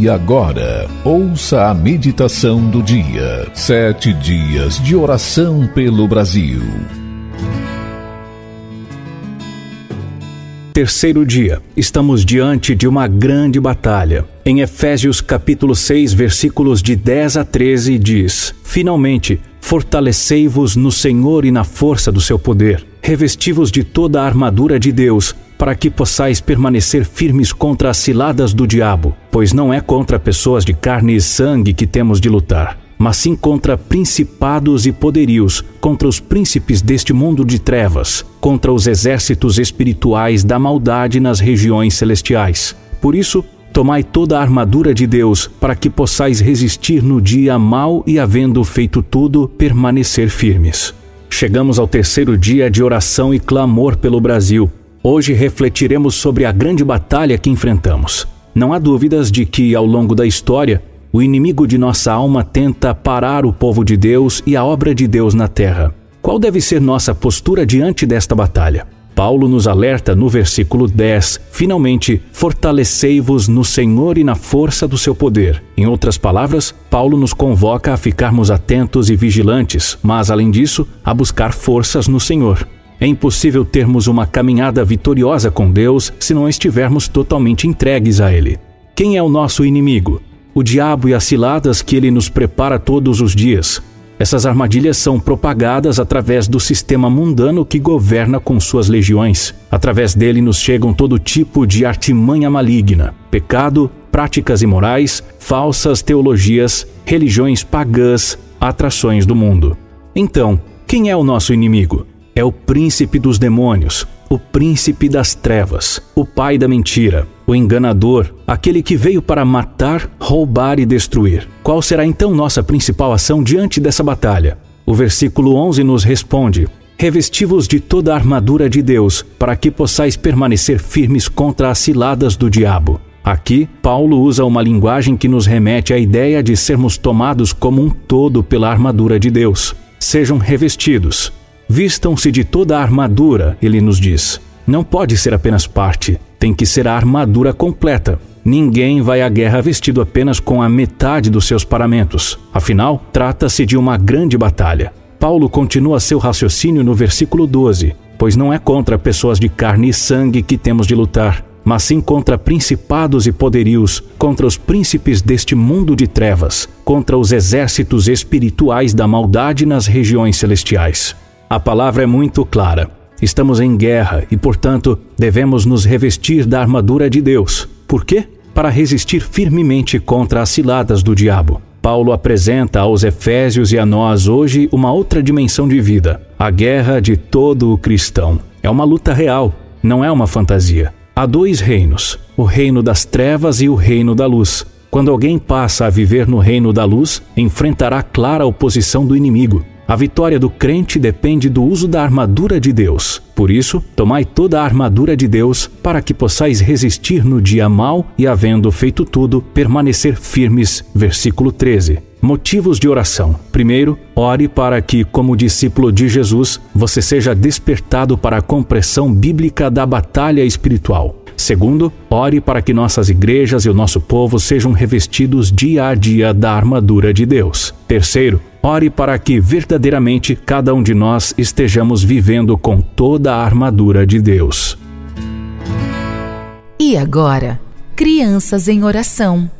E agora, ouça a meditação do dia. Sete dias de oração pelo Brasil. Terceiro dia. Estamos diante de uma grande batalha. Em Efésios capítulo 6, versículos de 10 a 13 diz: Finalmente, fortalecei-vos no Senhor e na força do seu poder. Revesti-vos de toda a armadura de Deus para que possais permanecer firmes contra as ciladas do diabo, pois não é contra pessoas de carne e sangue que temos de lutar, mas sim contra principados e poderios, contra os príncipes deste mundo de trevas, contra os exércitos espirituais da maldade nas regiões celestiais. Por isso, tomai toda a armadura de Deus, para que possais resistir no dia mau e, havendo feito tudo, permanecer firmes. Chegamos ao terceiro dia de oração e clamor pelo Brasil Hoje refletiremos sobre a grande batalha que enfrentamos. Não há dúvidas de que, ao longo da história, o inimigo de nossa alma tenta parar o povo de Deus e a obra de Deus na terra. Qual deve ser nossa postura diante desta batalha? Paulo nos alerta no versículo 10: Finalmente, fortalecei-vos no Senhor e na força do seu poder. Em outras palavras, Paulo nos convoca a ficarmos atentos e vigilantes, mas, além disso, a buscar forças no Senhor. É impossível termos uma caminhada vitoriosa com Deus se não estivermos totalmente entregues a Ele. Quem é o nosso inimigo? O diabo e as ciladas que ele nos prepara todos os dias. Essas armadilhas são propagadas através do sistema mundano que governa com suas legiões. Através dele nos chegam todo tipo de artimanha maligna, pecado, práticas imorais, falsas teologias, religiões pagãs, atrações do mundo. Então, quem é o nosso inimigo? É o príncipe dos demônios, o príncipe das trevas, o pai da mentira, o enganador, aquele que veio para matar, roubar e destruir. Qual será então nossa principal ação diante dessa batalha? O versículo 11 nos responde: Revesti-vos de toda a armadura de Deus, para que possais permanecer firmes contra as ciladas do diabo. Aqui, Paulo usa uma linguagem que nos remete à ideia de sermos tomados como um todo pela armadura de Deus. Sejam revestidos, Vistam-se de toda a armadura, ele nos diz. Não pode ser apenas parte, tem que ser a armadura completa. Ninguém vai à guerra vestido apenas com a metade dos seus paramentos. Afinal, trata-se de uma grande batalha. Paulo continua seu raciocínio no versículo 12: Pois não é contra pessoas de carne e sangue que temos de lutar, mas sim contra principados e poderios, contra os príncipes deste mundo de trevas, contra os exércitos espirituais da maldade nas regiões celestiais. A palavra é muito clara. Estamos em guerra e, portanto, devemos nos revestir da armadura de Deus. Por quê? Para resistir firmemente contra as ciladas do diabo. Paulo apresenta aos Efésios e a nós hoje uma outra dimensão de vida, a guerra de todo o cristão. É uma luta real, não é uma fantasia. Há dois reinos, o reino das trevas e o reino da luz. Quando alguém passa a viver no reino da luz, enfrentará clara oposição do inimigo. A vitória do crente depende do uso da armadura de Deus. Por isso, tomai toda a armadura de Deus para que possais resistir no dia mau e, havendo feito tudo, permanecer firmes. Versículo 13. Motivos de oração. Primeiro, ore para que, como discípulo de Jesus, você seja despertado para a compreensão bíblica da batalha espiritual. Segundo, ore para que nossas igrejas e o nosso povo sejam revestidos dia a dia da armadura de Deus. Terceiro, Ore para que verdadeiramente cada um de nós estejamos vivendo com toda a armadura de Deus. E agora, crianças em oração.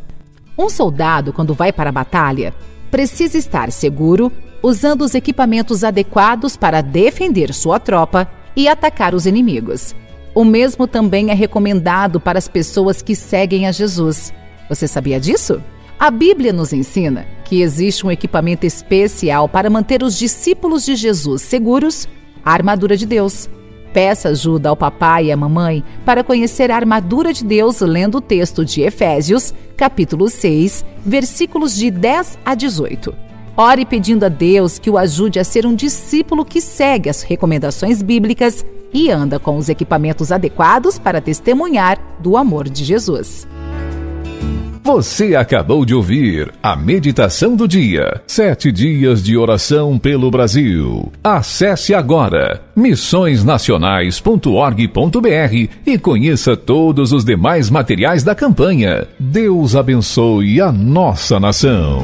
Um soldado, quando vai para a batalha, precisa estar seguro, usando os equipamentos adequados para defender sua tropa e atacar os inimigos. O mesmo também é recomendado para as pessoas que seguem a Jesus. Você sabia disso? A Bíblia nos ensina que existe um equipamento especial para manter os discípulos de Jesus seguros a armadura de Deus. Peça ajuda ao papai e à mamãe para conhecer a armadura de Deus lendo o texto de Efésios, capítulo 6, versículos de 10 a 18. Ore pedindo a Deus que o ajude a ser um discípulo que segue as recomendações bíblicas e anda com os equipamentos adequados para testemunhar do amor de Jesus. Você acabou de ouvir a meditação do dia. Sete dias de oração pelo Brasil. Acesse agora missõesnacionais.org.br e conheça todos os demais materiais da campanha. Deus abençoe a nossa nação.